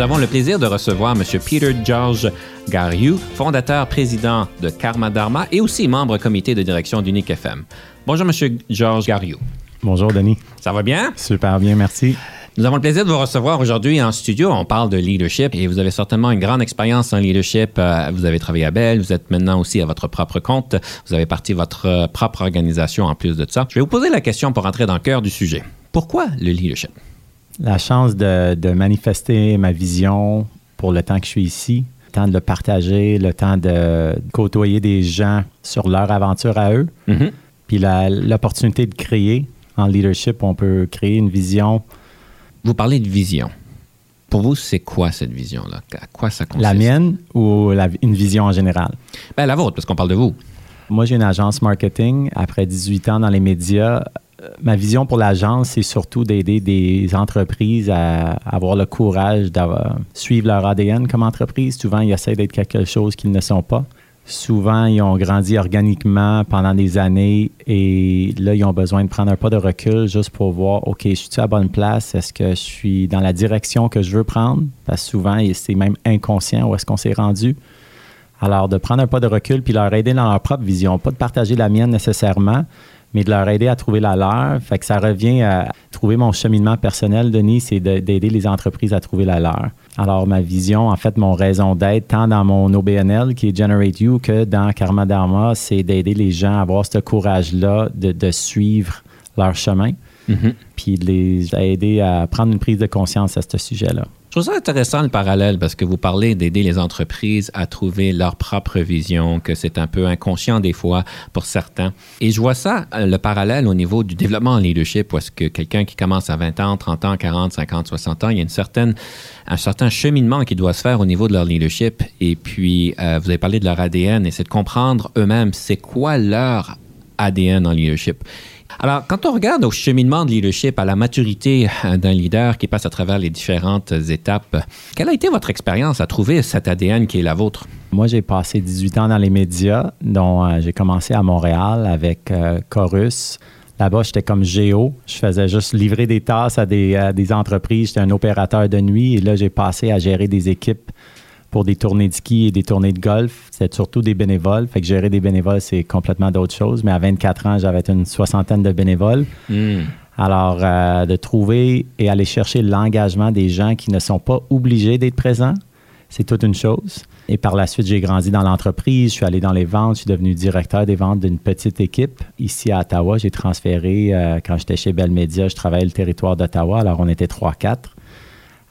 Nous avons le plaisir de recevoir M. Peter George Gariou, fondateur président de Karma Dharma et aussi membre comité de direction d'Unique FM. Bonjour, M. George Gariou. Bonjour, Denis. Ça va bien? Super bien, merci. Nous avons le plaisir de vous recevoir aujourd'hui en studio. On parle de leadership et vous avez certainement une grande expérience en leadership. Euh, Vous avez travaillé à Bell, vous êtes maintenant aussi à votre propre compte. Vous avez parti votre euh, propre organisation en plus de ça. Je vais vous poser la question pour entrer dans le cœur du sujet. Pourquoi le leadership? La chance de, de manifester ma vision pour le temps que je suis ici, le temps de le partager, le temps de côtoyer des gens sur leur aventure à eux, Mhm. puis l'opportunité de créer en leadership, on peut créer une vision. Vous parlez de vision. Pour vous, c'est quoi cette vision-là? À quoi ça consiste? La mienne ou la- une vision en général? Ben, la vôtre, parce qu'on parle de vous. Moi, j'ai une agence marketing. Après 18 ans dans les médias, ma vision pour l'agence, c'est surtout d'aider des entreprises à avoir le courage de suivre leur ADN comme entreprise. Souvent, ils essaient d'être quelque chose qu'ils ne sont pas. Souvent, ils ont grandi organiquement pendant des années et là, ils ont besoin de prendre un pas de recul juste pour voir, OK, je suis à bonne place? Est-ce que je suis dans la direction que je veux prendre? Parce que souvent, c'est même inconscient où est-ce qu'on s'est rendu. Alors, de prendre un pas de recul puis leur aider dans leur propre vision, pas de partager la mienne nécessairement, mais de leur aider à trouver la leur. Fait que ça revient à trouver mon cheminement personnel, Denis, c'est de- d'aider les entreprises à trouver la leur. Alors, ma vision, en fait, mon raison d'être, tant dans mon OBNL qui est Generate You que dans Karma Dharma, c'est d'aider les gens à avoir ce courage-là de, de suivre leur chemin, Mhm. puis de les aider à prendre une prise de conscience à ce sujet-là. Je trouve ça intéressant le parallèle parce que vous parlez d'aider les entreprises à trouver leur propre vision, que c'est un peu inconscient des fois pour certains. Et je vois ça, euh, le parallèle au niveau du développement en leadership, est-ce que quelqu'un qui commence à 20 ans, 30 ans, 40, 50, 60 ans, il y a une certaine, un certain cheminement qui doit se faire au niveau de leur leadership. Et puis, euh, vous avez parlé de leur ADN et c'est de comprendre eux-mêmes c'est quoi leur ADN en leadership. Alors, quand on regarde au cheminement de leadership, à la maturité euh, d'un leader qui passe à travers les différentes étapes, quelle a été votre expérience à trouver cet ADN qui est la vôtre? Moi, j'ai passé 18 ans dans les médias, dont euh, j'ai commencé à Montréal avec euh, Chorus. Là-bas, j'étais comme géo. Je faisais juste livrer des tasses à des, à des entreprises. J'étais un opérateur de nuit. Et là, j'ai passé à gérer des équipes pour des tournées de ski et des tournées de golf. C'était surtout des bénévoles. Fait que gérer des bénévoles, c'est complètement d'autre chose. Mais à 24 ans, j'avais une soixantaine de bénévoles. Hmm. Alors, euh, de trouver et aller chercher l'engagement des gens qui ne sont pas obligés d'être présents, c'est toute une chose. Et par la suite, j'ai grandi dans l'entreprise, je suis allé dans les ventes, je suis devenu directeur des ventes d'une petite équipe. Ici à Ottawa, j'ai transféré, euh, quand j'étais chez Bell Media, je travaillais le territoire d'Ottawa, alors on était 3-4.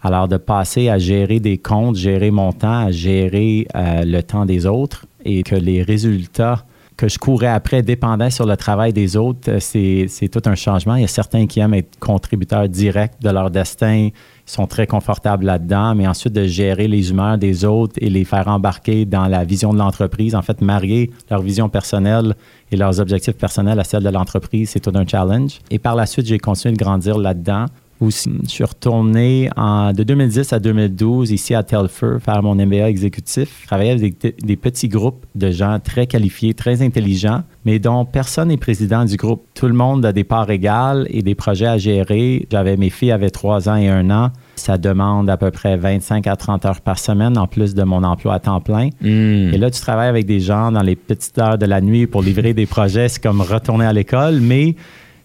Alors, de passer à gérer des comptes, gérer mon temps, à gérer euh, le temps des autres et que les résultats que je courais après dépendaient sur le travail des autres, euh, c'est c'est tout un changement. Il y a certains qui aiment être contributeurs directs de leur destin, ils sont très confortables là-dedans, mais ensuite de gérer les humeurs des autres et les faire embarquer dans la vision de l'entreprise, en fait, marier leur vision personnelle et leurs objectifs personnels à celle de l'entreprise, c'est tout un challenge. Et par la suite, j'ai continué de grandir là-dedans. Aussi, je suis retourné en, de 2010 à 2012 ici à Telfer faire mon MBA exécutif. Je travaillais avec des, des petits groupes de gens très qualifiés, très intelligents, mais dont personne n'est président du groupe. Tout le monde a des parts égales et des projets à gérer. J'avais mes filles avaient 3 ans et 1 an. Ça demande à peu près 25 à 30 heures par semaine en plus de mon emploi à temps plein. Hmm. Et là, tu travailles avec des gens dans les petites heures de la nuit pour livrer des projets. C'est comme retourner à l'école, mais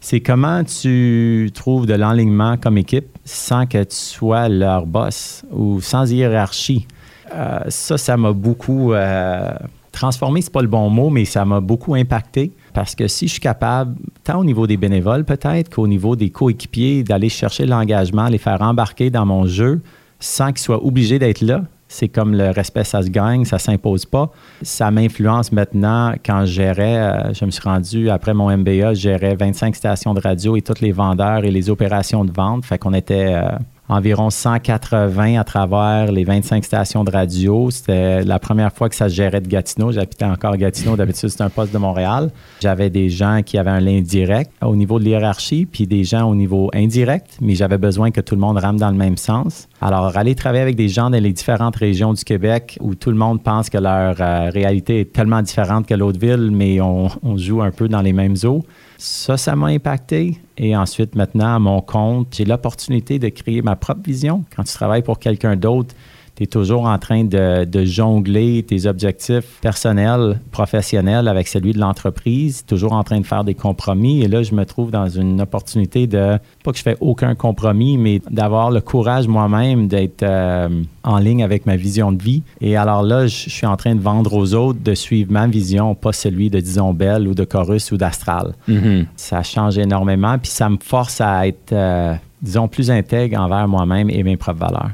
c'est comment tu trouves de l'enlignement comme équipe sans que tu sois leur boss ou sans hiérarchie? Euh, ça, ça m'a beaucoup euh, transformé, c'est pas le bon mot, mais ça m'a beaucoup impacté parce que si je suis capable, tant au niveau des bénévoles peut-être qu'au niveau des coéquipiers, d'aller chercher l'engagement, les faire embarquer dans mon jeu sans qu'ils soient obligés d'être là, C'est comme le respect, ça se gagne, ça s'impose pas. Ça m'influence maintenant quand je gérais, euh, je me suis rendu après mon MBA, je gérais 25 stations de radio et tous les vendeurs et les opérations de vente. Fait qu'on était euh, environ 180 à travers les 25 stations de radio. C'était la première fois que ça se gérait de Gatineau. J'habitais encore Gatineau. D'habitude, c'était un poste de Montréal. J'avais des gens qui avaient un lien direct au niveau de l'hierarchie, puis des gens au niveau indirect, mais j'avais besoin que tout le monde rame dans le même sens. Alors, aller travailler avec des gens dans les différentes régions du Québec où tout le monde pense que leur euh, réalité est tellement différente que l'autre ville, mais on, on joue un peu dans les mêmes eaux. Ça, ça m'a impacté. Et ensuite, maintenant, à mon compte, j'ai l'opportunité de créer ma propre vision. Quand tu travailles pour quelqu'un d'autre, tu es toujours en train de, de, jongler tes objectifs personnels, professionnels avec celui de l'entreprise, toujours en train de faire des compromis. Et là, je me trouve dans une opportunité de, pas que je fais aucun compromis, mais d'avoir le courage moi-même d'être euh, en ligne avec ma vision de vie. Et alors là, je, suis en train de vendre aux autres de suivre ma vision, pas celui de, disons, Belle ou de Chorus ou d'Astral. Mm-hmm. Ça change énormément, puis ça me force à être, euh, disons, plus intègre envers moi-même et mes propres valeurs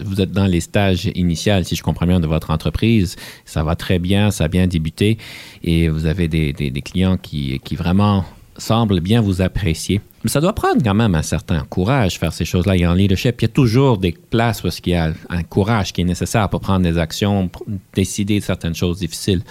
vous êtes dans les stages initiaux, si je comprends bien, de votre entreprise. Ça va très bien, ça a bien débuté et vous avez des, clients qui, vraiment semblent bien vous apprécier. Mais ça doit prendre quand même un certain courage faire ces choses-là. Il y a en leadership, il y a toujours des places où il y a un courage qui est nécessaire pour prendre des actions, pour décider de certaines choses difficiles.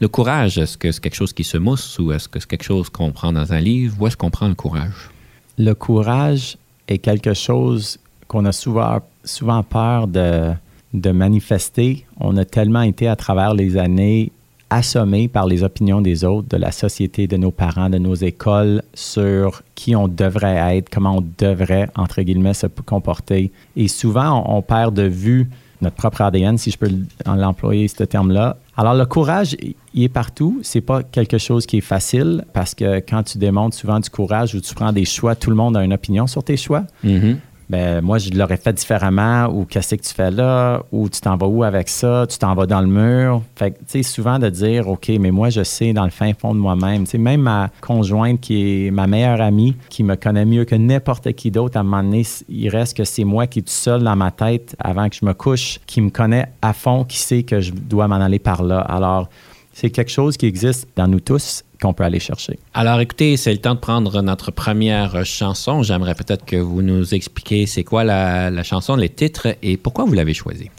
Le courage, est-ce que c'est quelque chose qui se mousse ou est-ce que c'est quelque chose qu'on prend dans un livre? Où est-ce qu'on prend le courage? Le courage est quelque chose qu'on a souvent, souvent peur de, de manifester. On a tellement été à travers les années assommés par les opinions des autres, de la société, de nos parents, de nos écoles, sur qui on devrait être, comment on devrait, entre guillemets, se comporter. Et souvent, on, perd de vue notre propre ADN, si je peux l'employer, ce terme-là. Alors, le courage, il est partout. C'est pas quelque chose qui est facile parce que quand tu démontres souvent du courage ou tu prends des choix, tout le monde a une opinion sur tes choix. Mm -hmm ben moi, je l'aurais fait différemment, ou qu'est-ce que tu fais là, ou tu t'en vas où avec ça, tu t'en vas dans le mur? Fait que, tu sais, souvent de dire, OK, mais moi, je sais dans le fin fond de moi-même. Tu sais, même ma conjointe, qui est ma meilleure amie, qui me connaît mieux que n'importe qui d'autre, à un moment donné, il reste que c'est moi qui est tout seul dans ma tête avant que je me couche, qui me connaît à fond, qui sait que je dois m'en aller par là. Alors, c'est quelque chose qui existe dans nous tous qu'on peut aller chercher. Alors écoutez, c'est le temps de prendre notre première chanson. J'aimerais peut-être que vous nous expliquiez c'est quoi la, la, chanson, les titres et pourquoi vous l'avez choisie.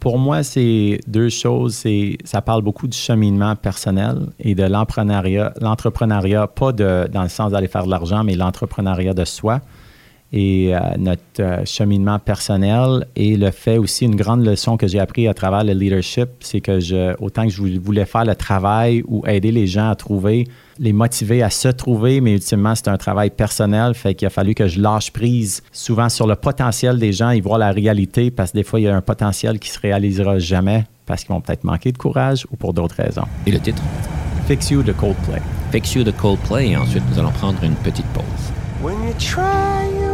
Pour moi, c'est deux choses. C'est, ça parle beaucoup du cheminement personnel et de l'entrepreneuriat. L'entrepreneuriat, pas de, dans le sens d'aller faire de l'argent, mais l'entrepreneuriat de soi et euh, notre euh, cheminement personnel et le fait aussi, une grande leçon que j'ai appris à travers le leadership, c'est que je, autant que je voulais faire le travail ou aider les gens à trouver, les motiver à se trouver, mais ultimement, c'est un travail personnel, fait qu'il a fallu que je lâche prise souvent sur le potentiel des gens et voir la réalité, parce que des fois, il y a un potentiel qui se réalisera jamais parce qu'ils vont peut-être manquer de courage ou pour d'autres raisons. Et le titre? Fix You de Coldplay. Fix You de Coldplay, et ensuite, nous allons prendre une petite pause. When you try your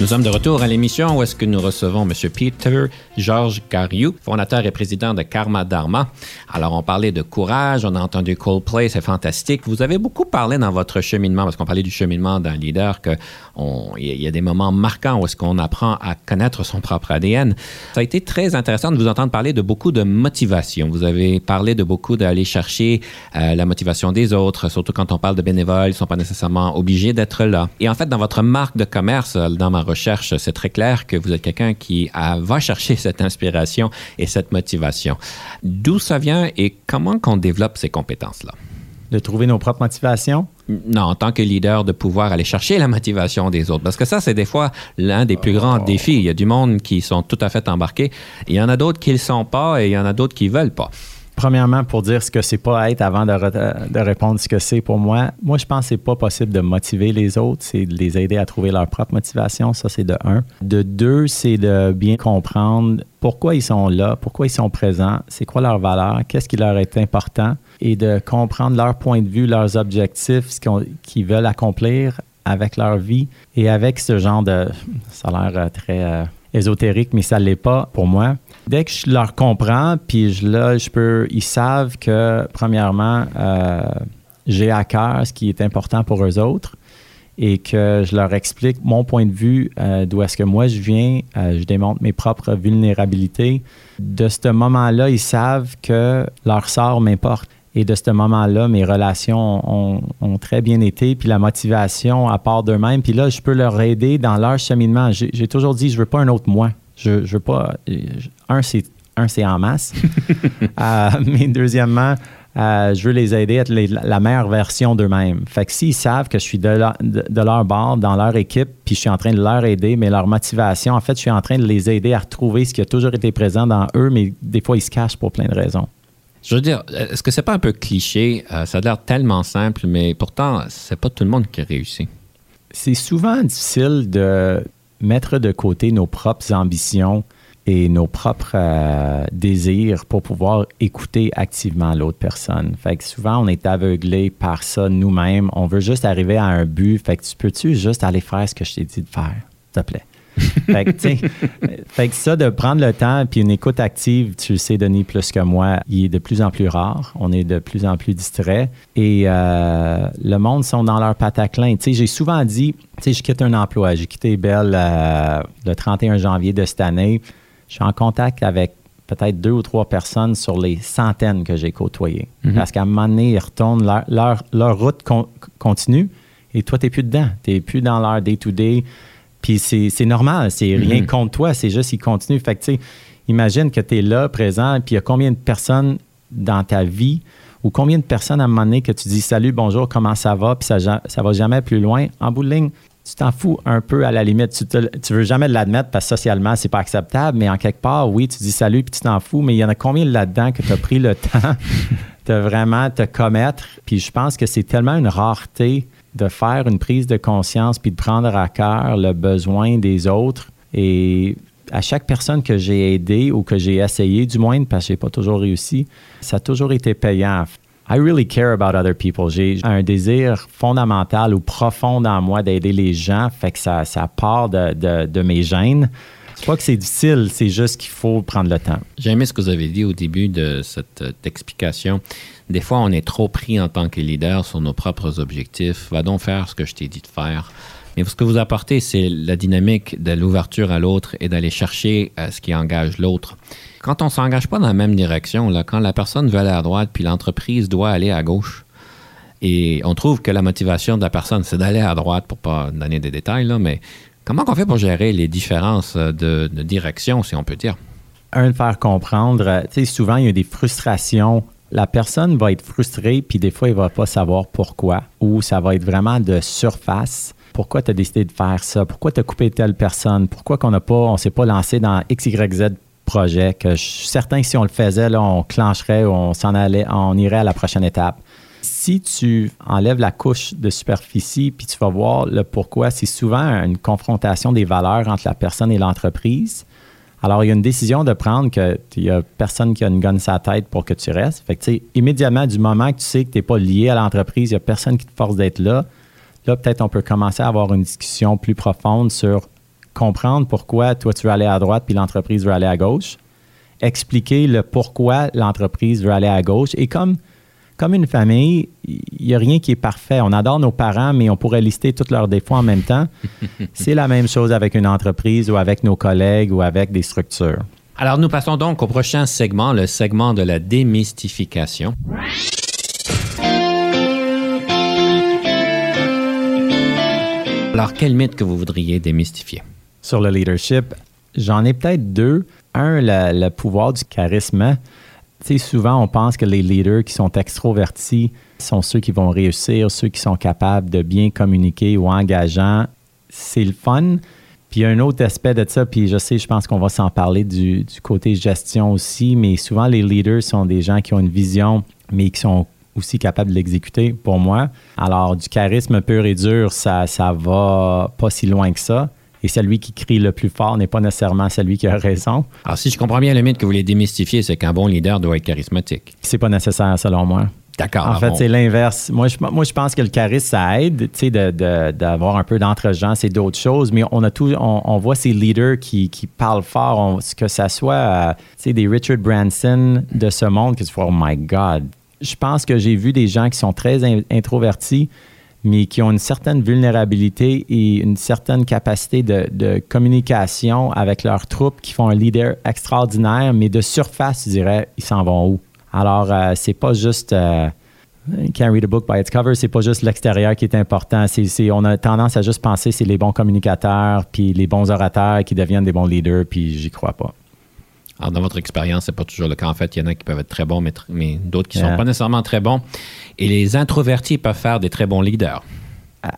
Nous sommes de retour à l'émission où est-ce que nous recevons M. Peter Georges Cariou, fondateur et président de Karma Dharma. Alors, on parlait de courage, on a entendu Coldplay, c'est fantastique. Vous avez beaucoup parlé dans votre cheminement, parce qu'on parlait du cheminement d'un leader, qu'il y a des moments marquants où est-ce qu'on apprend à connaître son propre ADN. Ça a été très intéressant de vous entendre parler de beaucoup de motivation. Vous avez parlé de beaucoup d'aller chercher euh, la motivation des autres, surtout quand on parle de bénévoles, ils ne sont pas nécessairement obligés d'être là. Et en fait, dans votre marque de commerce, dans ma recherche, c'est très clair que vous êtes quelqu'un qui va chercher cette inspiration et cette motivation. D'où ça vient et comment qu'on développe ces compétences-là? De trouver nos propres motivations? Non, en tant que leader, de pouvoir aller chercher la motivation des autres. Parce que ça, c'est des fois l'un des plus grands défis. Il y a du monde qui sont tout à fait embarqués. Il y en a d'autres qui ne le sont pas et il y en a d'autres qui ne veulent pas. Premièrement, pour dire ce que c'est pas être avant de, re- de répondre ce que c'est pour moi, moi, je pense que c'est pas possible de motiver les autres, c'est de les aider à trouver leur propre motivation. Ça, c'est de un. De deux, c'est de bien comprendre pourquoi ils sont là, pourquoi ils sont présents, c'est quoi leur valeur, qu'est-ce qui leur est important et de comprendre leur point de vue, leurs objectifs, ce qu'ils veulent accomplir avec leur vie et avec ce genre de. Ça a l'air euh, très. euh, ésotérique, mais ça ne l'est pas pour moi. Dès que je leur comprends, puis je, là, je peux, ils savent que, premièrement, euh, j'ai à cœur ce qui est important pour eux autres. et que je leur explique mon point de vue, euh, d'où est-ce que moi je viens, euh, je démontre mes propres vulnérabilités. De ce moment-là, ils savent que leur sort m'importe. Et de ce moment-là, mes relations ont, très bien été, puis la motivation à part d'eux-mêmes. Puis là, je peux leur aider dans leur cheminement. J'ai toujours dit, je veux pas un autre moi. Je, je veux pas. Un, c'est un, c'est en masse. euh, mais deuxièmement, euh, je veux les aider à être les- la meilleure version d'eux-mêmes. Fait que s'ils savent que je suis de leur, de, de leur bord, dans leur équipe, puis je suis en train de leur aider, mais leur motivation, en fait, je suis en train de les aider à retrouver ce qui a toujours été présent dans eux, mais des fois, ils se cachent pour plein de raisons. Je veux dire, est-ce que c'est pas un peu cliché? Euh, ça a l'air tellement simple, mais pourtant, c'est pas tout le monde qui réussit. C'est souvent difficile de mettre de côté nos propres ambitions et nos propres euh, désirs pour pouvoir écouter activement l'autre personne. Fait que souvent, on est aveuglé par ça nous-mêmes. On veut juste arriver à un but. Fait que tu peux-tu juste aller faire ce que je t'ai dit de faire, s'il te plaît? fait, que, fait que ça, de prendre le temps, puis une écoute active, tu le sais, Denis, plus que moi, il est de plus en plus rare. On est de plus en plus distrait. Et euh, le monde sont dans leur pataclin. Tu sais, j'ai souvent dit, tu sais, je quitte un emploi. J'ai quitté Bell euh, le 31 janvier de cette année. Je suis en contact avec peut-être deux ou trois personnes sur les centaines que j'ai côtoyées. Parce qu'à un moment donné, ils retournent, leur, leur, leur route con- continue et toi, tu n'es plus dedans. Tu n'es plus dans leur day-to-day. Puis c'est normal, c'est rien contre toi, c'est juste qu'ils continuent. Fait que, tu sais, imagine que tu es là, présent, puis il y a combien de personnes dans ta vie ou combien de personnes à un moment donné que tu dis salut, bonjour, comment ça va, puis ça, ça va jamais plus loin. En bout de ligne, tu t'en fous un peu à la limite. Tu, te, tu veux jamais l'admettre parce que socialement, c'est pas acceptable, mais en quelque part, oui, tu dis salut, puis tu t'en fous, mais il y en a combien là-dedans que tu as pris le temps de vraiment te commettre? Puis je pense que c'est tellement une rareté de faire une prise de conscience puis de prendre à cœur le besoin des autres. Et à chaque personne que j'ai aidé ou que j'ai essayé, du moins, parce que j'ai pas toujours réussi, ça a toujours été payant. I really care about other people. J'ai un désir fondamental ou profond dans moi d'aider les gens, fait que ça, ça part de, de, de mes gènes. C'est pas que c'est difficile, c'est juste qu'il faut prendre le temps. J'ai aimé ce que vous avez dit au début de cette euh, explication. Des fois, on est trop pris en tant que leader sur nos propres objectifs. Va donc faire ce que je t'ai dit de faire. Mais ce que vous apportez, c'est la dynamique de l'ouverture à l'autre et d'aller chercher euh, ce qui engage l'autre. Quand on s'engage pas dans la même direction, là, quand la personne veut aller à droite puis l'entreprise doit aller à gauche, et on trouve que la motivation de la personne, c'est d'aller à droite pour pas donner des détails, là, mais comment on fait pour gérer les différences euh, de, direction, si on peut dire? un, faire comprendre. euh, Tu sais, souvent, il y a des frustrations. La personne va être frustrée, puis des fois, il va pas savoir pourquoi. Ou ça va être vraiment de surface. Pourquoi tu as décidé de faire ça? Pourquoi tu as coupé telle personne? Pourquoi qu'on n'a on s'est pas lancé dans XYZ projet? Que je suis certain que si on le faisait, là, on clencherait, on s'en allait, on irait à la prochaine étape. Si tu enlèves la couche de superficie, puis tu vas voir le pourquoi, c'est souvent une confrontation des valeurs entre la personne et l'entreprise. Alors, il y a une décision de prendre qu'il n'y a personne qui a une gonne la tête pour que tu restes. Fait que, immédiatement, du moment que tu sais que tu n'es pas lié à l'entreprise, il n'y a personne qui te force d'être là, là, peut-être on peut commencer à avoir une discussion plus profonde sur comprendre pourquoi toi, tu veux aller à droite puis l'entreprise veut aller à gauche. Expliquer le pourquoi l'entreprise veut aller à gauche. Et comme, comme une famille, il n'y a rien qui est parfait. On adore nos parents, mais on pourrait lister tous leurs défauts en même temps. C'est la même chose avec une entreprise ou avec nos collègues ou avec des structures. Alors, nous passons donc au prochain segment, le segment de la démystification. Alors, quel mythe que vous voudriez démystifier? Sur le leadership, j'en ai peut-être deux. Un, le, le pouvoir du charisme. Sais, souvent, on pense que les leaders qui sont extrovertis sont ceux qui vont réussir, ceux qui sont capables de bien communiquer ou engageants. C'est le fun. Puis il y a un autre aspect de ça, puis je sais, je pense qu'on va s'en parler du, du côté gestion aussi, mais souvent les leaders sont des gens qui ont une vision, mais qui sont aussi capables de l'exécuter pour moi. Alors, du charisme pur et dur, ça, ça va pas si loin que ça. Et celui qui crie le plus fort n'est pas nécessairement celui qui a raison. Alors, si je comprends bien le mythe que vous voulez démystifier, c'est qu'un bon leader doit être charismatique. C'est pas nécessaire selon moi. D'accord. En fait, bon. c'est l'inverse. Moi je, moi, je pense que le charisme, ça aide, tu sais, d'avoir un peu d'entre-gens, c'est d'autres choses, mais on a tout, on, on voit ces leaders qui, qui parlent fort, on- que ça soit, euh, tu sais, des Richard Branson de ce monde, que tu vois, oh my God. Je pense que j'ai vu des gens qui sont très in- introvertis, mais qui ont une certaine vulnérabilité et une certaine capacité de, communication avec leurs troupes, qui font un leader extraordinaire, mais de surface, je dirais, ils s'en vont où? Alors, euh, c'est pas juste... euh, can't read a book by its cover, c'est pas juste l'extérieur qui est important. On a tendance à juste penser c'est les bons communicateurs, puis les bons orateurs qui deviennent des bons leaders, puis j'y crois pas. Alors, dans votre expérience, c'est pas toujours le cas. En fait, il y en a qui peuvent être très bons, mais, mais d'autres qui Yeah. sont pas nécessairement très bons. Et les introvertis peuvent faire des très bons leaders.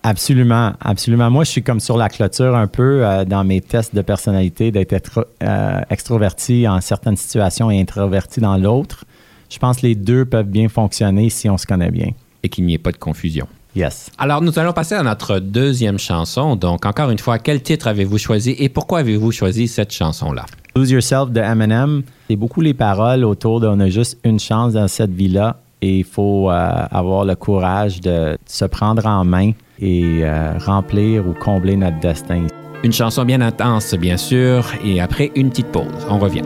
Absolument, absolument. Moi, je suis comme sur la clôture un peu euh, dans mes tests de personnalité d'être être- euh, extroverti en certaines situations et introverti dans l'autre. Je pense que les deux peuvent bien fonctionner si on se connaît bien. et qu'il n'y ait pas de confusion. Yes. Alors, nous allons passer à notre deuxième chanson. Donc, encore une fois, quel titre avez-vous choisi et pourquoi avez-vous choisi cette chanson-là? Lose Yourself de Eminem, c'est beaucoup les paroles autour de on a juste une chance dans cette vie-là et il faut euh, avoir le courage de se prendre en main et euh, remplir ou combler notre destin. Une chanson bien intense, bien sûr, et après une petite pause. On revient.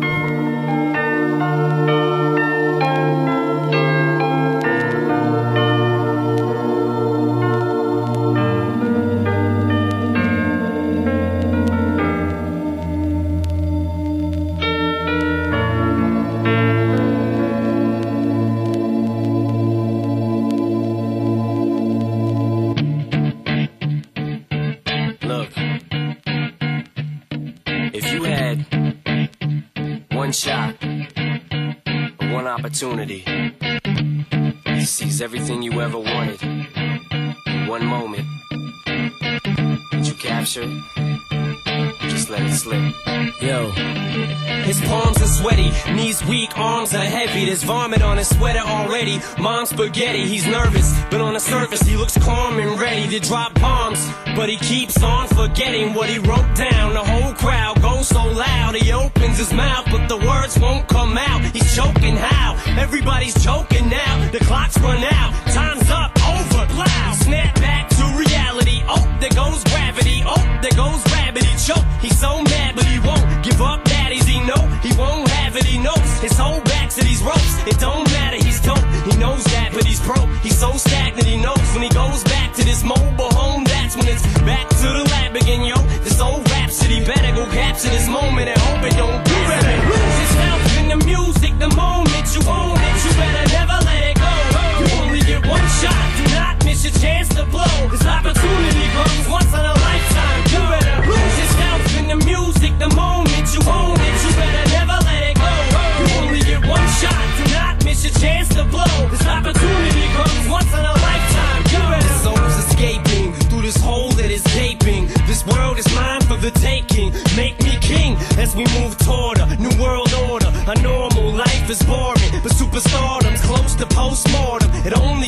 Mom's spaghetti, he's nervous, but on the surface he looks calm and ready to drop bombs. But he keeps on forgetting what he wrote down. The whole He knows that, but he's broke. He's so stagnant. He knows when he goes back to this mobile home. That's when it's back to the lab again, yo. This old rhapsody better go capture this moment and hope it don't we move toward a new world order. A normal life is boring, but superstardom's close to postmortem. It only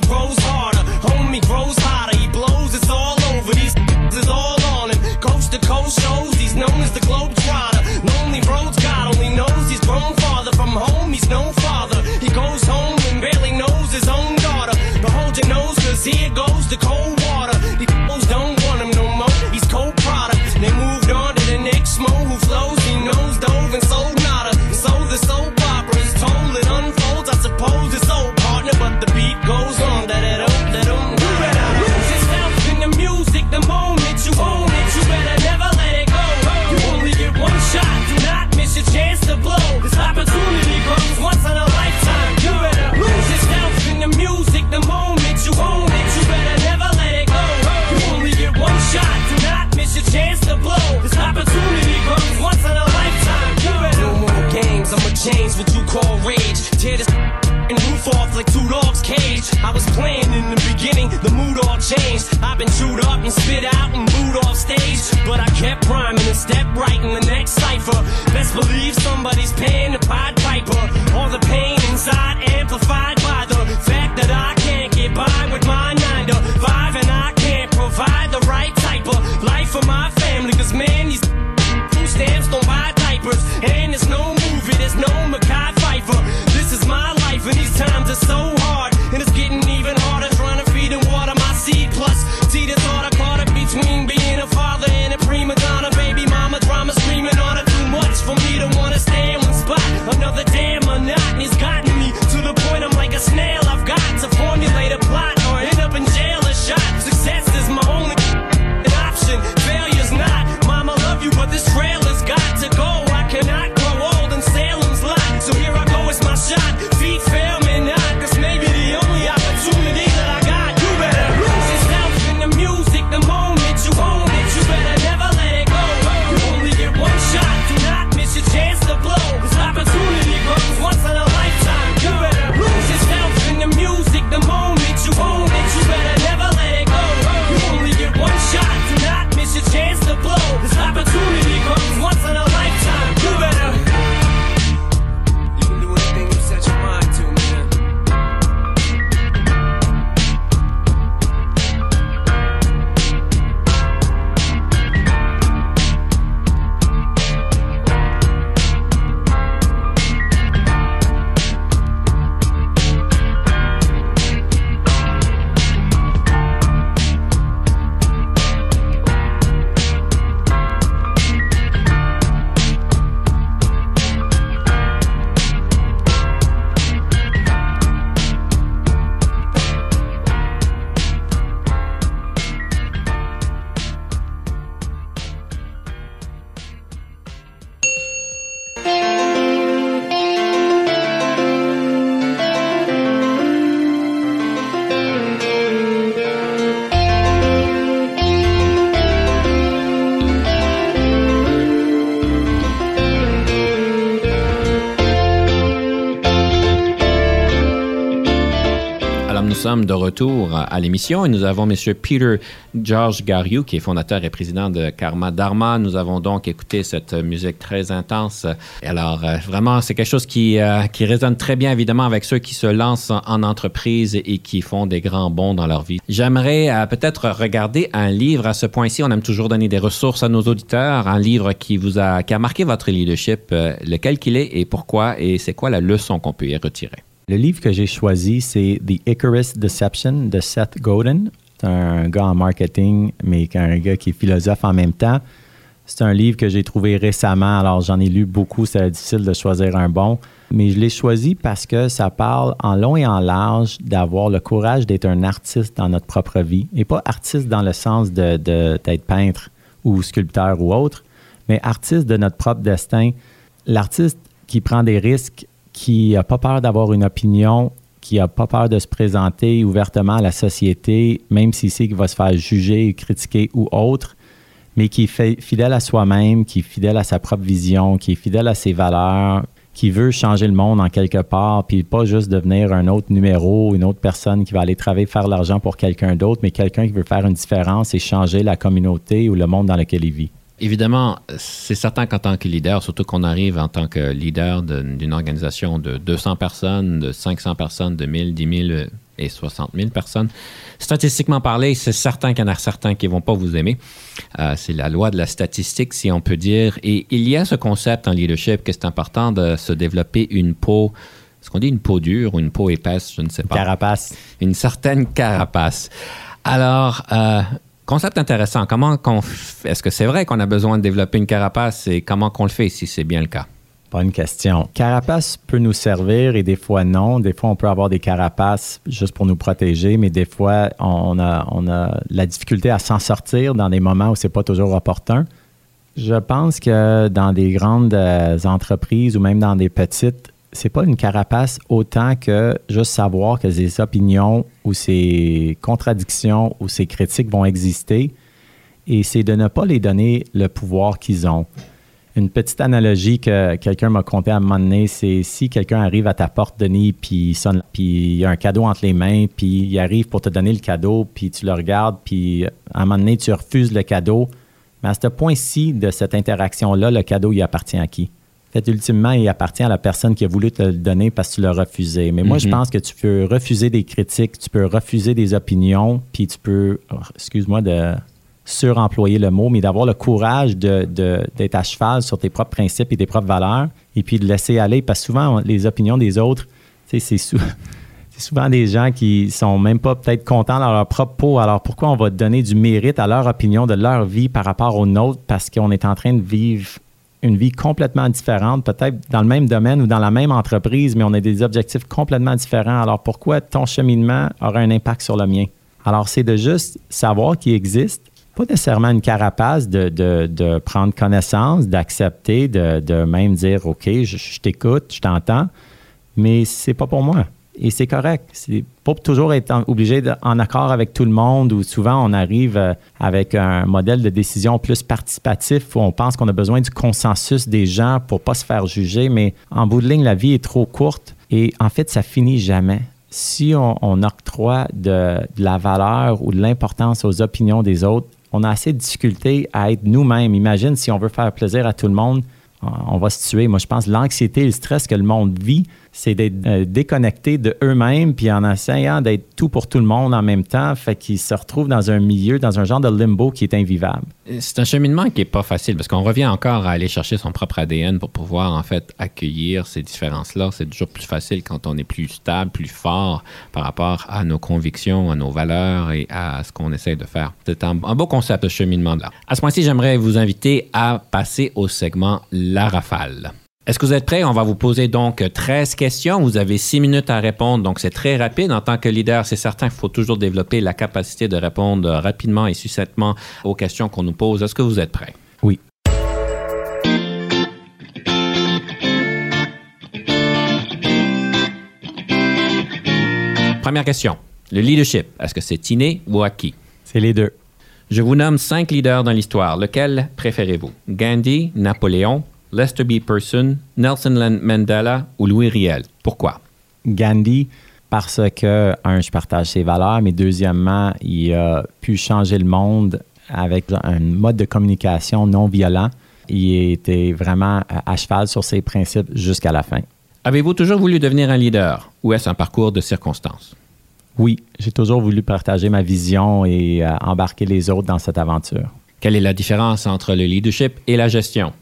de retour à l'émission et nous avons M. Peter George Gariou, qui est fondateur et président de Karma Dharma. Nous avons donc écouté cette musique très intense. Alors, euh, vraiment, c'est quelque chose qui, euh, qui résonne très bien, évidemment, avec ceux qui se lancent en entreprise et qui font des grands bons dans leur vie. J'aimerais euh, peut-être regarder un livre à ce point-ci. On aime toujours donner des ressources à nos auditeurs. Un livre qui vous a, qui a marqué votre leadership, lequel qu'il est et pourquoi et c'est quoi la leçon qu'on peut y retirer? Le livre que j'ai choisi, c'est The Icarus Deception de Seth Godin. C'est un gars en marketing, mais un gars qui est philosophe en même temps. C'est un livre que j'ai trouvé récemment, alors j'en ai lu beaucoup, c'est difficile de choisir un bon, mais je l'ai choisi parce que ça parle en long et en large d'avoir le courage d'être un artiste dans notre propre vie, et pas artiste dans le sens de, d'être peintre ou sculpteur ou autre, mais artiste de notre propre destin. L'artiste qui prend des risques qui n'a pas peur d'avoir une opinion, qui n'a pas peur de se présenter ouvertement à la société, même s'il sait qu'il va se faire juger, critiquer ou autre, mais qui est fidèle à soi-même, qui est fidèle à sa propre vision, qui est fidèle à ses valeurs, qui veut changer le monde en quelque part, puis pas juste devenir un autre numéro, une autre personne qui va aller travailler, faire l'argent pour quelqu'un d'autre, mais quelqu'un qui veut faire une différence et changer la communauté ou le monde dans lequel il vit. Évidemment, c'est certain qu'en tant que leader, surtout qu'on arrive en tant que leader d'une organisation de 200 personnes, de 500 personnes, de 1000, 10 000 et 60 000 personnes, statistiquement parlé, c'est certain qu'il y en a certains qui ne vont pas vous aimer. Euh, c'est la loi de la statistique, si on peut dire. Et il y a ce concept en leadership que c'est important de se développer une peau est-ce qu'on dit une peau dure ou une peau épaisse, je ne sais pas. Carapace. Une certaine carapace. Alors, euh, Concept intéressant. Comment est-ce que c'est vrai qu'on a besoin de développer une carapace et comment qu'on le fait si c'est bien le cas? Bonne question. Carapace peut nous servir et des fois non. Des fois, on peut avoir des carapaces juste pour nous protéger, mais des fois, on a, on a la difficulté à s'en sortir dans des moments où c'est pas toujours opportun. Je pense que dans des grandes euh, entreprises ou même dans des petites, c'est pas une carapace autant que juste savoir que ces opinions ou ces contradictions ou ces critiques vont exister et c'est de ne pas les donner le pouvoir qu'ils ont. Une petite analogie que quelqu'un m'a conté à un moment donné, c'est si quelqu'un arrive à ta porte, Denis, puis sonne, puis il y a un cadeau entre les mains, puis il arrive pour te donner le cadeau, puis tu le regardes, puis à un moment donné, tu refuses le cadeau. Mais à ce point-ci de cette interaction-là, le cadeau, il appartient à qui? Fait, ultimement, il appartient à la personne qui a voulu te le donner parce que tu l'as refusé. Mais moi, je mhm. pense que tu peux refuser des critiques, tu peux refuser des opinions, puis tu peux, oh, excuse-moi de suremployer le mot, mais d'avoir le courage d'être de, à cheval sur tes propres principes et tes propres valeurs, et puis de laisser aller, parce que souvent, les opinions des autres, c'est souvent des gens qui sont même pas peut-être contents dans leur propre peau. Alors pourquoi on va donner du mérite à leur opinion de leur vie par rapport aux nôtres parce qu'on est en train de vivre une vie complètement différente, peut-être dans le même domaine ou dans la même entreprise, mais on a des objectifs complètement différents. Alors pourquoi ton cheminement aura un impact sur le mien? Alors c'est de juste savoir qu'il existe, pas nécessairement une carapace de, prendre connaissance, d'accepter, de, même dire OK, je, je t'écoute, je t'entends, mais c'est pas pour moi. Et c'est correct. C'est pas toujours être obligé d'être en accord avec tout le monde ou souvent on arrive euh, avec un modèle de décision plus participatif où on pense qu'on a besoin du consensus des gens pour pas se faire juger, mais en bout de ligne, la vie est trop courte et en fait, ça finit jamais. Si on, octroie de, la valeur ou de l'importance aux opinions des autres, on a assez de difficultés à être nous-mêmes. Imagine si on veut faire plaisir à tout le monde, on va se tuer. Moi, je pense l'anxiété et le stress que le monde vit, c'est d'être euh, déconnecté de eux-mêmes, puis en essayant d'être tout pour tout le monde en même temps, fait qu'ils se retrouvent dans un milieu, dans un genre de limbo qui est invivable. C'est un cheminement qui n'est pas facile, parce qu'on revient encore à aller chercher son propre ADN pour pouvoir en fait accueillir ces différences-là. C'est toujours plus facile quand on est plus stable, plus fort par rapport à nos convictions, à nos valeurs et à ce qu'on essaie de faire. C'est un, un beau concept, ce cheminement-là. À ce point-ci, j'aimerais vous inviter à passer au segment La Rafale. Est-ce que vous êtes prêts? On va vous poser donc 13 questions. Vous avez 6 minutes à répondre, donc c'est très rapide. En tant que leader, c'est certain qu'il faut toujours développer la capacité de répondre rapidement et succinctement aux questions qu'on nous pose. Est-ce que vous êtes prêts? Oui. Première question. Le leadership, est-ce que c'est inné ou acquis? C'est les deux. Je vous nomme cinq leaders dans l'histoire. Lequel préférez-vous? Gandhi, Napoléon, Lester B. Person, Nelson Mandela ou Louis Riel. Pourquoi? Gandhi, parce que, un, je partage ses valeurs, mais deuxièmement, il a pu changer le monde avec un mode de communication non violent. Il était vraiment à cheval sur ses principes jusqu'à la fin. Avez-vous toujours voulu devenir un leader ou est-ce un parcours de circonstances? Oui, j'ai toujours voulu partager ma vision et euh, embarquer les autres dans cette aventure. Quelle est la différence entre le leadership et la gestion?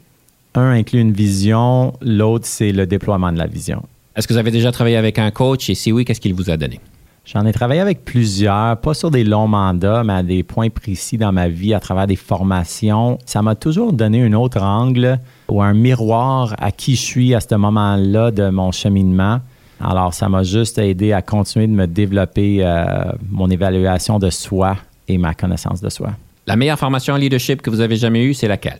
Un inclut une vision, l'autre, c'est le déploiement de la vision. Est-ce que vous avez déjà travaillé avec un coach? Et si oui, qu'est-ce qu'il vous a donné? J'en ai travaillé avec plusieurs, pas sur des longs mandats, mais à des points précis dans ma vie à travers des formations. Ça m'a toujours donné un autre angle ou un miroir à qui je suis à ce moment-là de mon cheminement. Alors, ça m'a juste aidé à continuer de me développer euh, mon évaluation de soi et ma connaissance de soi. La meilleure formation en leadership que vous avez jamais eue, c'est laquelle?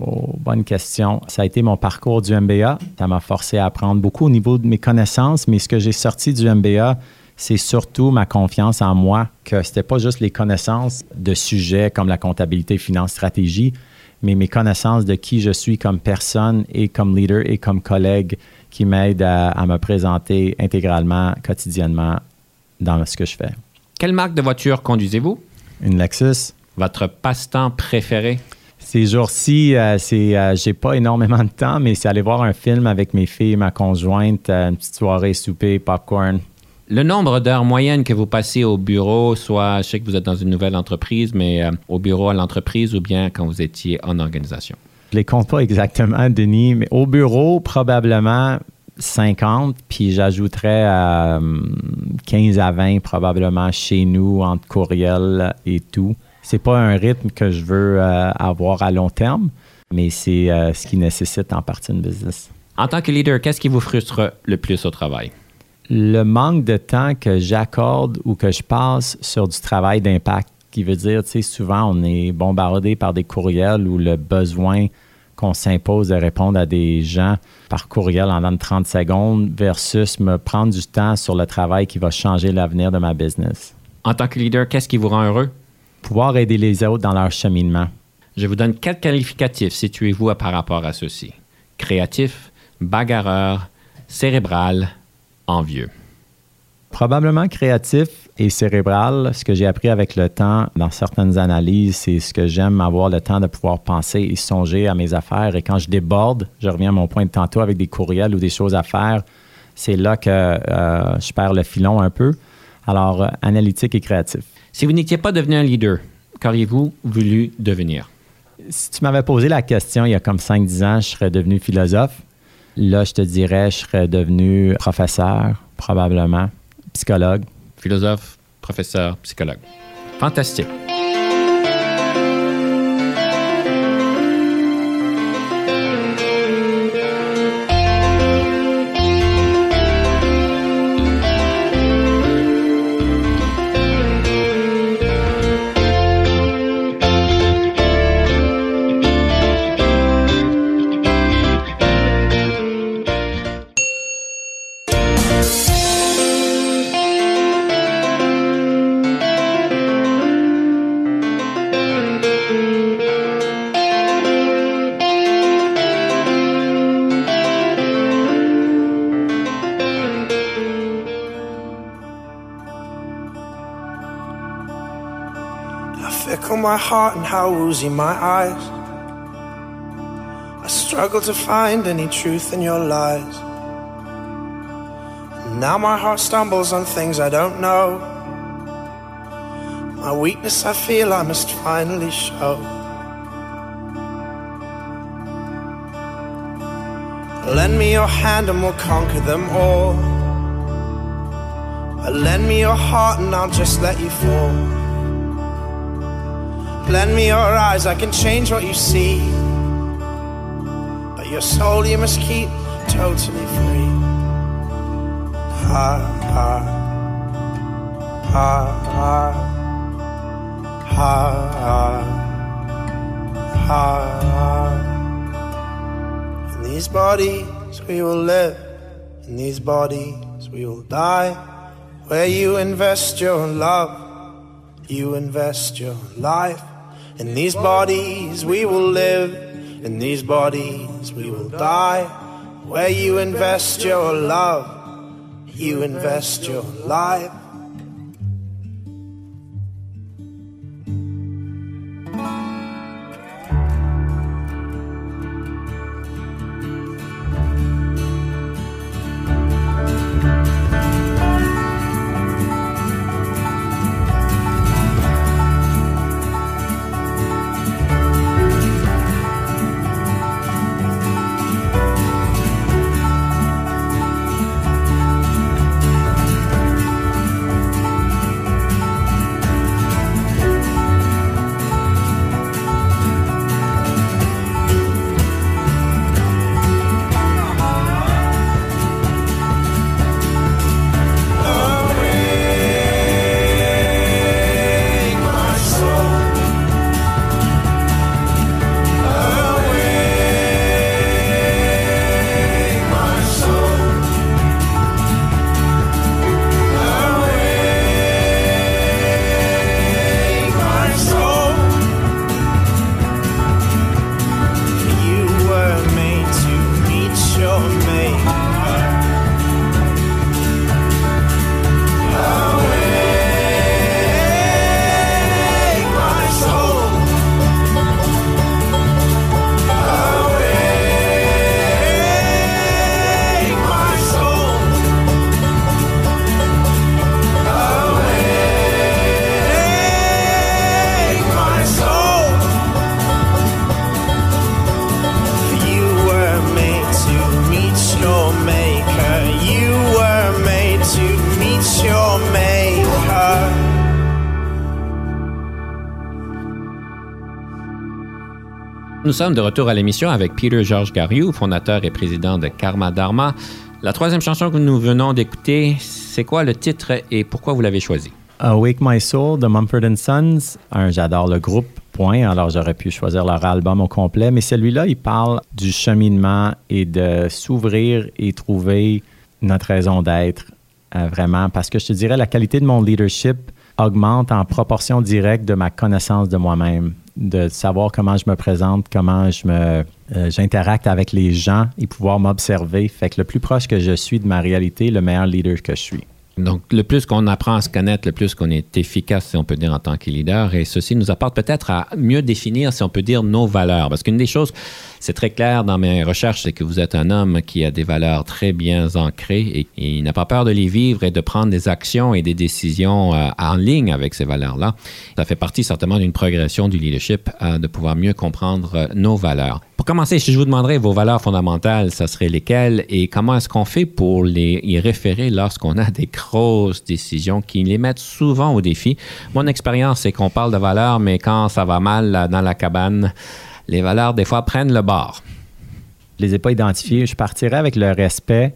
Oh, bonne question. Ça a été mon parcours du MBA. Ça m'a forcé à apprendre beaucoup au niveau de mes connaissances, mais ce que j'ai sorti du MBA, c'est surtout ma confiance en moi, que c'était pas juste les connaissances de sujets comme la comptabilité, finance, stratégie, mais mes connaissances de qui je suis comme personne et comme leader et comme collègue qui m'aident à, à me présenter intégralement, quotidiennement dans ce que je fais. Quelle marque de voiture conduisez-vous? Une Lexus. Votre passe-temps préféré? Ces jours-ci, euh, c'est, euh, j'ai pas énormément de temps, mais c'est aller voir un film avec mes filles, ma conjointe, euh, une petite soirée, souper, popcorn. Le nombre d'heures moyennes que vous passez au bureau, soit je sais que vous êtes dans une nouvelle entreprise, mais euh, au bureau à l'entreprise ou bien quand vous étiez en organisation? Je les compte pas exactement, Denis, mais au bureau, probablement 50, puis j'ajouterais euh, 15 à 20 probablement chez nous, entre courriel et tout. C'est pas un rythme que je veux euh, avoir à long terme, mais c'est euh, ce qui nécessite en partie une business. En tant que leader, qu'est-ce qui vous frustre le plus au travail? Le manque de temps que j'accorde ou que je passe sur du travail d'impact, qui veut dire, tu sais, souvent on est bombardé par des courriels ou le besoin qu'on s'impose de répondre à des gens par courriel en dans 30 secondes versus me prendre du temps sur le travail qui va changer l'avenir de ma business. En tant que leader, qu'est-ce qui vous rend heureux? Pouvoir aider les autres dans leur cheminement. Je vous donne quatre qualificatifs. Situez-vous par rapport à ceux-ci. Créatif, bagarreur, cérébral, envieux. Probablement créatif et cérébral. Ce que j'ai appris avec le temps dans certaines analyses, c'est ce que j'aime avoir le temps de pouvoir penser et songer à mes affaires. Et quand je déborde, je reviens à mon point de tantôt avec des courriels ou des choses à faire, c'est là que euh, je perds le filon un peu. Alors, euh, analytique et créatif. Si vous n'étiez pas devenu un leader, qu'auriez-vous voulu devenir? Si tu m'avais posé la question il y a comme 5-10 ans, je serais devenu philosophe. Là, je te dirais, je serais devenu professeur, probablement, psychologue. Philosophe, professeur, psychologue. Fantastique. How woozy my eyes. I struggle to find any truth in your lies. Now my heart stumbles on things I don't know. My weakness I feel I must finally show. Lend me your hand and we'll conquer them all. Lend me your heart and I'll just let you fall. Lend me your eyes, I can change what you see. But your soul you must keep totally free. Ha ha ha ha ha ha ha. In these bodies we will live, in these bodies we will die. Where you invest your love, you invest your life. In these bodies we will live, in these bodies we will die. Where you invest your love, you invest your life. Nous sommes de retour à l'émission avec Peter George Gariou, fondateur et président de Karma Dharma. La troisième chanson que nous venons d'écouter, c'est quoi le titre et pourquoi vous l'avez choisi? Awake My Soul de Mumford Sons. J'adore le groupe, point. Alors, j'aurais pu choisir leur album au complet. Mais celui-là, il parle du cheminement et de s'ouvrir et trouver notre raison d'être, euh, vraiment. Parce que je te dirais, la qualité de mon leadership augmente en proportion directe de ma connaissance de moi-même, de savoir comment je me présente, comment je me, euh, j'interacte avec les gens et pouvoir m'observer. Fait que le plus proche que je suis de ma réalité, le meilleur leader que je suis. Donc, le plus qu'on apprend à se connaître, le plus qu'on est efficace, si on peut dire, en tant que leader. Et ceci nous apporte peut-être à mieux définir, si on peut dire, nos valeurs. Parce qu'une des choses, c'est très clair dans mes recherches, c'est que vous êtes un homme qui a des valeurs très bien ancrées et, il n'a pas peur de les vivre et de prendre des actions et des décisions euh, en ligne avec ces valeurs-là. Ça fait partie certainement d'une progression du leadership, euh, de pouvoir mieux comprendre euh, nos valeurs. Pour commencer, si je vous demanderais vos valeurs fondamentales, ça serait lesquelles et comment est-ce qu'on fait pour les y référer lorsqu'on a des grosses décisions qui les mettent souvent au défi? Mon expérience, c'est qu'on parle de valeurs, mais quand ça va mal dans la cabane, les valeurs, des fois, prennent le bord. Je les ai pas identifiés. Je partirais avec le respect.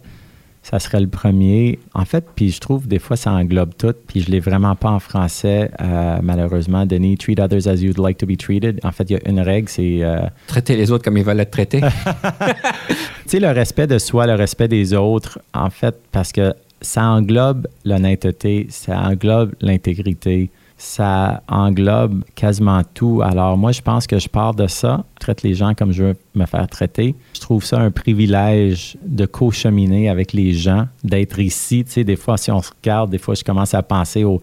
Ça serait le premier. En fait, puis je trouve des fois ça englobe tout. Puis je l'ai vraiment pas en français, euh, malheureusement. Denis, treat others as you'd like to be treated. En fait, il y a une règle, c'est euh, Traiter les autres comme ils veulent être traités. tu sais, le respect de soi, le respect des autres, en fait, parce que ça englobe l'honnêteté, ça englobe l'intégrité, ça englobe quasiment tout. Alors moi, je pense que je pars de ça, traite les gens comme je veux me faire traiter. Je trouve ça un privilège de co-cheminer avec les gens, d'être ici. Tu sais, des fois, si on se regarde, des fois, je commence à penser au...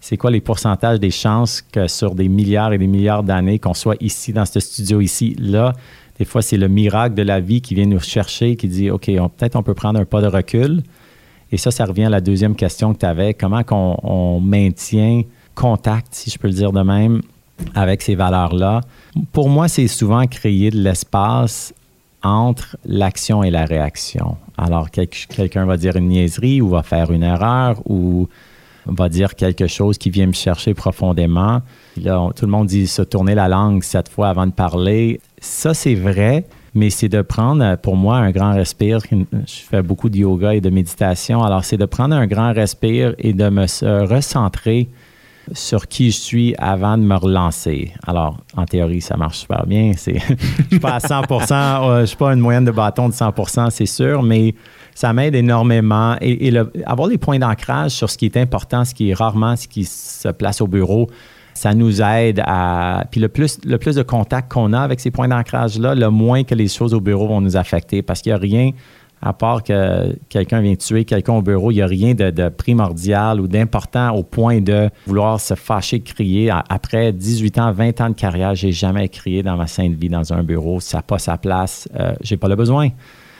C'est quoi les pourcentages des chances que sur des milliards et des milliards d'années qu'on soit ici, dans ce studio ici, là, des fois, c'est le miracle de la vie qui vient nous chercher, qui dit, OK, peut-être on peut prendre un pas de recul. Et ça, ça revient à la deuxième question que tu avais. Comment qu'on on maintient contact, si je peux le dire de même, avec ces valeurs-là? Pour moi, c'est souvent créer de l'espace entre l'action et la réaction. Alors, quel- quelqu'un va dire une niaiserie ou va faire une erreur ou va dire quelque chose qui vient me chercher profondément. Tout le monde dit se tourner la langue cette fois avant de parler. Ça, c'est vrai, mais c'est de prendre, pour moi, un grand respire. Je fais beaucoup de yoga et de méditation. Alors, c'est de prendre un grand respire et de me recentrer sur qui je suis avant de me relancer. Alors, en théorie, ça marche super bien. C'est, je suis pas à 100% euh, je suis pas une moyenne de bâton de 100% c'est sûr, mais ça m'aide énormément. Et, avoir les points d'ancrage sur ce qui est important, ce qui est rarement ce qui se place au bureau, ça nous aide à... Puis le plus, le plus de contact qu'on a avec ces points d'ancrage-là, le moins que les choses au bureau vont nous affecter parce qu'il n'y a rien À part que quelqu'un vient tuer quelqu'un au bureau, il n'y a rien de, de primordial ou d'important au point de vouloir se fâcher, crier. Après 18 ans, 20 ans de carrière, j'ai jamais crié dans ma sainte vie dans un bureau. Ça n'a pas sa place. Euh, j'ai pas le besoin.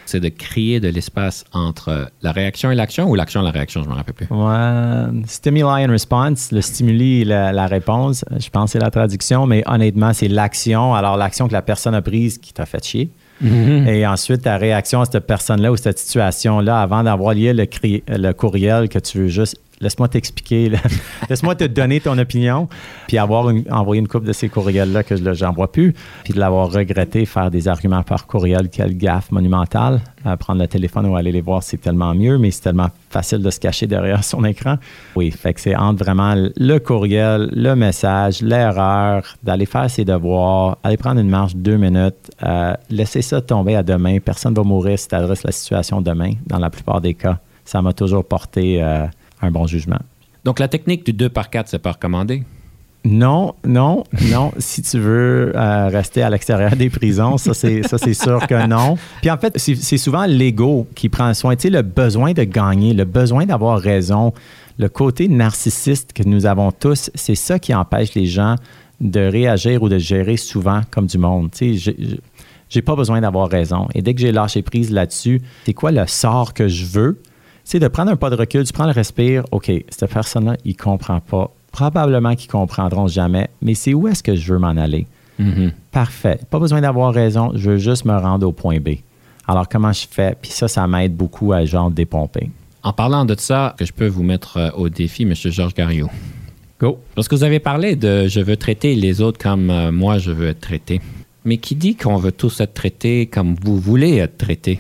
C'est de créer de l'espace entre la réaction et l'action ou l'action et la réaction, je ne me rappelle plus. Ouais, stimuli and response, le stimuli et la, la réponse, je pense que c'est la traduction, mais honnêtement, c'est l'action. Alors, l'action que la personne a prise qui t'a fait chier. Et ensuite, ta réaction à cette personne-là ou cette situation-là, avant d'avoir lié le, cri- le courriel que tu veux juste. Laisse-moi t'expliquer, laisse-moi te donner ton opinion, puis avoir envoyé une coupe de ces courriels-là que je n'en vois plus, puis de l'avoir regretté, faire des arguments par courriel, quelle gaffe monumentale. Prendre le téléphone ou aller les voir, c'est tellement mieux, mais c'est tellement facile de se cacher derrière son écran. Oui, fait que c'est entre vraiment le courriel, le message, l'erreur, d'aller faire ses devoirs, aller prendre une marche deux minutes, euh, laisser ça tomber à demain. Personne ne va mourir si tu adresses la situation demain, dans la plupart des cas. Ça m'a toujours porté euh, un bon jugement. Donc, la technique du 2 par 4, c'est pas recommandé? Non, non, non. si tu veux euh, rester à l'extérieur des prisons, ça c'est ça c'est sûr que non. Puis en fait, c'est souvent l'ego qui prend soin. Tu sais, le besoin de gagner, le besoin d'avoir raison, le côté narcissiste que nous avons tous, c'est ça qui empêche les gens de réagir ou de gérer souvent comme du monde. Tu sais, j'ai pas besoin d'avoir raison. Et dès que j'ai lâché prise là-dessus, c'est quoi le sort que je veux? C'est de prendre un pas de recul, tu prends le respire, OK, cette personne-là, il comprend pas. Probablement qu'ils comprendront jamais, mais c'est où est-ce que je veux m'en aller? Mhm. Parfait. Pas besoin d'avoir raison, je veux juste me rendre au point B. Alors, comment je fais? Puis ça, ça m'aide beaucoup à genre dépomper. En parlant de ça, que je peux vous mettre euh, au défi, M. Georges Gariot. Go! Lorsque vous avez parlé de je veux traiter les autres comme euh, moi je veux être traité, mais qui dit qu'on veut tous être traités comme vous voulez être traités?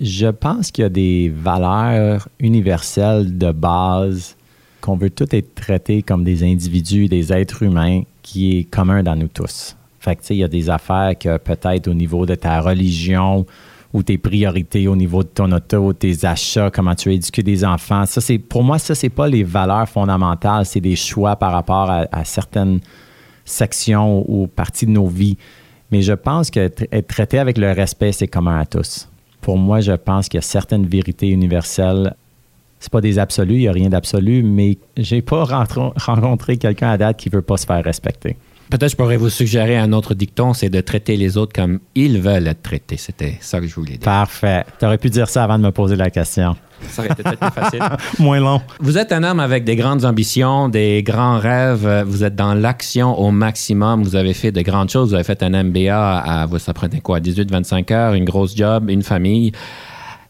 Je pense qu'il y a des valeurs universelles de base qu'on veut tous être traités comme des individus, des êtres humains, qui est commun dans nous tous. Fait que, il y a des affaires que peut-être au niveau de ta religion ou tes priorités, au niveau de ton auto, tes achats, comment tu éduques des enfants, ça, c'est, pour moi, ça, c'est pas les valeurs fondamentales, c'est des choix par rapport à, certaines sections ou parties de nos vies. Mais je pense que tr- être traité avec le respect, c'est commun à tous. Pour moi, je pense qu'il y a certaines vérités universelles. C'est pas des absolus, il n'y a rien d'absolu, mais j'ai pas rencontré quelqu'un à date qui veut pas se faire respecter. Peut-être je pourrais vous suggérer un autre dicton, c'est de traiter les autres comme ils veulent être traités. C'était ça que je voulais dire. Parfait. Tu aurais pu dire ça avant de me poser la question. Ça aurait été peut-être plus facile. Moins long. Vous êtes un homme avec des grandes ambitions, des grands rêves. Vous êtes dans l'action au maximum. Vous avez fait de grandes choses. Vous avez fait un MBA à, vous, ça prenait quoi, 18-25 heures, une grosse job, une famille.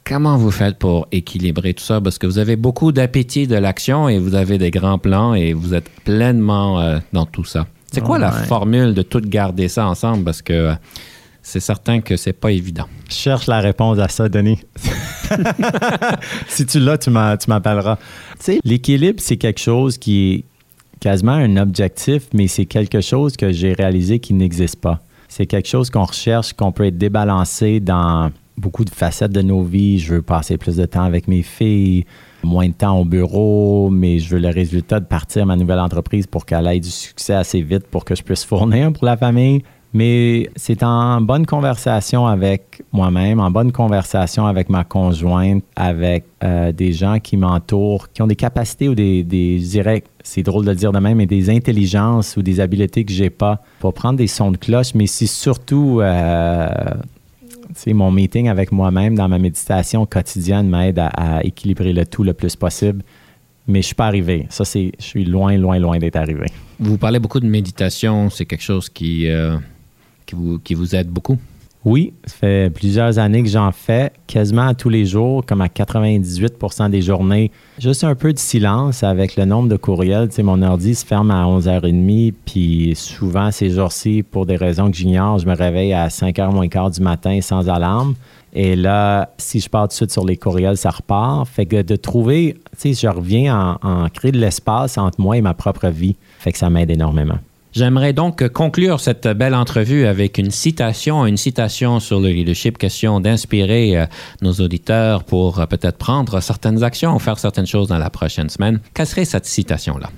Comment vous faites pour équilibrer tout ça? Parce que vous avez beaucoup d'appétit de l'action et vous avez des grands plans et vous êtes pleinement euh, dans tout ça. C'est quoi la Ouais. formule de tout garder ça ensemble? Parce que euh, c'est certain que c'est pas évident. Je cherche la réponse à ça, Denis. si tu l'as, tu m'a- tu m'appelleras. Tu l'équilibre, c'est quelque chose qui est quasiment un objectif, mais c'est quelque chose que j'ai réalisé qui n'existe pas. C'est quelque chose qu'on recherche, qu'on peut être débalancé dans beaucoup de facettes de nos vies. Je veux passer plus de temps avec mes filles, moins de temps au bureau, mais je veux le résultat de partir ma nouvelle entreprise pour qu'elle ait du succès assez vite pour que je puisse fournir pour la famille. Mais c'est en bonne conversation avec moi-même, en bonne conversation avec ma conjointe, avec euh, des gens qui m'entourent, qui ont des capacités ou des, je dirais, c'est drôle de le dire de même, mais des intelligences ou des habiletés que j'ai pas pour prendre des sons de cloche, mais c'est surtout euh, mon meeting avec moi-même dans ma méditation quotidienne m'aide à, à équilibrer le tout le plus possible. Mais je suis pas arrivé. Ça, c'est, je suis loin, loin, loin d'être arrivé. Vous parlez beaucoup de méditation. C'est quelque chose qui, euh, qui, vous, aide beaucoup? Oui, ça fait plusieurs années que j'en fais, quasiment tous les jours, comme à 98% des journées. Juste un peu de silence avec le nombre de courriels. Mon ordi se ferme à 11h30, puis souvent, ces jours-ci, pour des raisons que j'ignore, je me réveille à 5h moins quart du matin sans alarme. Et là, si je pars tout de suite sur les courriels, ça repart. Fait que de trouver, tu sais, je reviens en, en créer de l'espace entre moi et ma propre vie. Fait que ça m'aide énormément. J'aimerais donc conclure cette belle entrevue avec une citation, une citation sur le leadership, question d'inspirer euh, nos auditeurs pour euh, peut-être prendre certaines actions ou faire certaines choses dans la prochaine semaine. Quelle serait cette citation-là?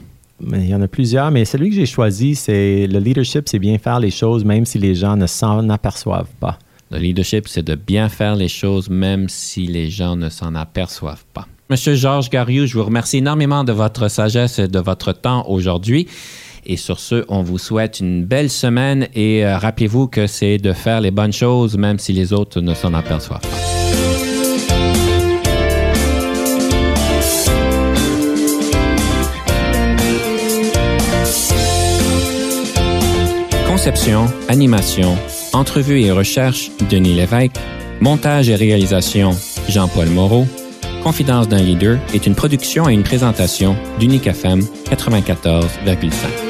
Il y en a plusieurs, mais celui que j'ai choisi, c'est le leadership, c'est bien faire les choses même si les gens ne s'en aperçoivent pas. Le leadership, c'est de bien faire les choses même si les gens ne s'en aperçoivent pas. Monsieur Georges Gariou, je vous remercie énormément de votre sagesse et de votre temps aujourd'hui. Et sur ce, on vous souhaite une belle semaine et euh, rappelez-vous que c'est de faire les bonnes choses même si les autres ne s'en aperçoivent pas. Conception, animation, entrevue et recherche, Denis Lévesque. Montage et réalisation, Jean-Paul Moreau. Confidence d'un leader est une production et une présentation d'Unique FM 94,5.